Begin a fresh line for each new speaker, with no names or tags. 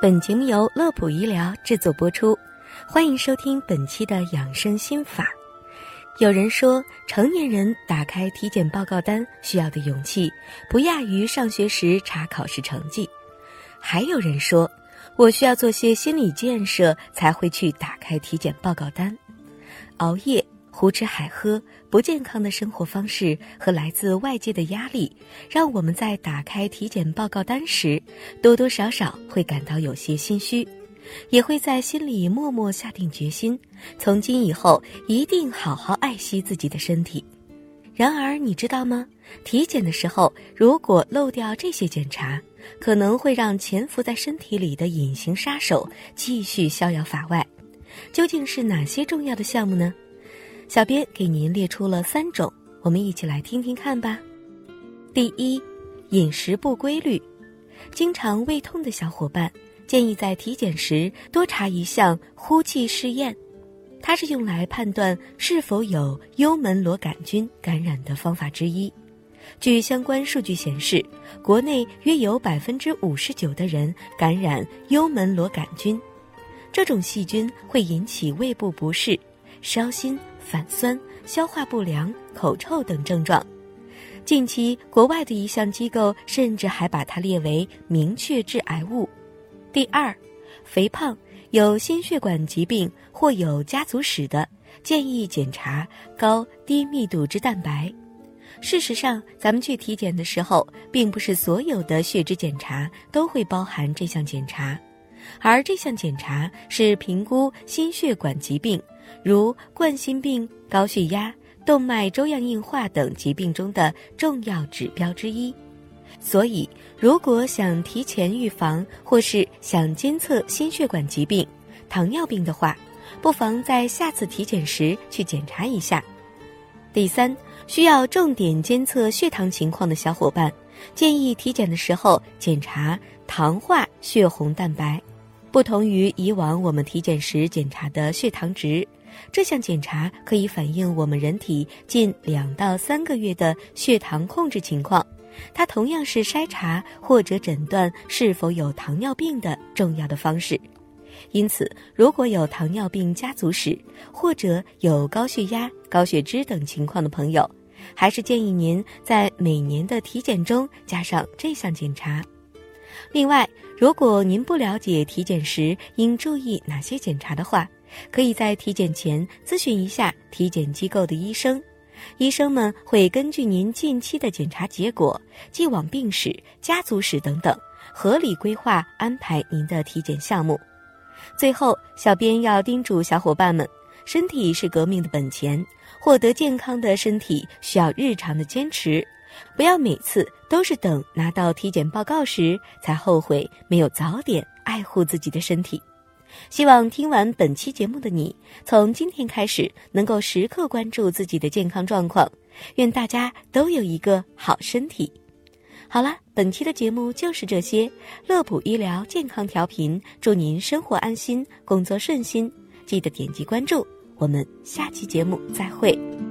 本节目由乐普医疗制作播出，欢迎收听本期的养生心法。有人说，成年人打开体检报告单需要的勇气，不亚于上学时查考试成绩。还有人说，我需要做些心理建设才会去打开体检报告单。熬夜。胡吃海喝、不健康的生活方式和来自外界的压力，让我们在打开体检报告单时，多多少少会感到有些心虚，也会在心里默默下定决心，从今以后一定好好爱惜自己的身体。然而，你知道吗？体检的时候，如果漏掉这些检查，可能会让潜伏在身体里的隐形杀手继续逍遥法外。究竟是哪些重要的项目呢？小编给您列出了三种，我们一起来听听看吧。第一，饮食不规律，经常胃痛的小伙伴建议在体检时多查一项呼气试验，它是用来判断是否有幽门螺杆菌感染的方法之一。据相关数据显示，国内约有百分之五十九的人感染幽门螺杆菌，这种细菌会引起胃部不适、烧心。反酸、消化不良、口臭等症状。近期，国外的一项机构甚至还把它列为明确致癌物。第二，肥胖、有心血管疾病或有家族史的，建议检查高低密度脂蛋白。事实上，咱们去体检的时候，并不是所有的血脂检查都会包含这项检查，而这项检查是评估心血管疾病。如冠心病、高血压、动脉粥样硬化等疾病中的重要指标之一，所以如果想提前预防或是想监测心血管疾病、糖尿病的话，不妨在下次体检时去检查一下。第三，需要重点监测血糖情况的小伙伴，建议体检的时候检查糖化血红蛋白。不同于以往我们体检时检查的血糖值。这项检查可以反映我们人体近两到三个月的血糖控制情况，它同样是筛查或者诊断是否有糖尿病的重要的方式。因此，如果有糖尿病家族史或者有高血压、高血脂等情况的朋友，还是建议您在每年的体检中加上这项检查。另外，如果您不了解体检时应注意哪些检查的话，可以在体检前咨询一下体检机构的医生，医生们会根据您近期的检查结果、既往病史、家族史等等，合理规划安排您的体检项目。最后，小编要叮嘱小伙伴们：身体是革命的本钱，获得健康的身体需要日常的坚持，不要每次都是等拿到体检报告时才后悔没有早点爱护自己的身体。希望听完本期节目的你，从今天开始能够时刻关注自己的健康状况。愿大家都有一个好身体。好了，本期的节目就是这些。乐普医疗健康调频，祝您生活安心，工作顺心。记得点击关注，我们下期节目再会。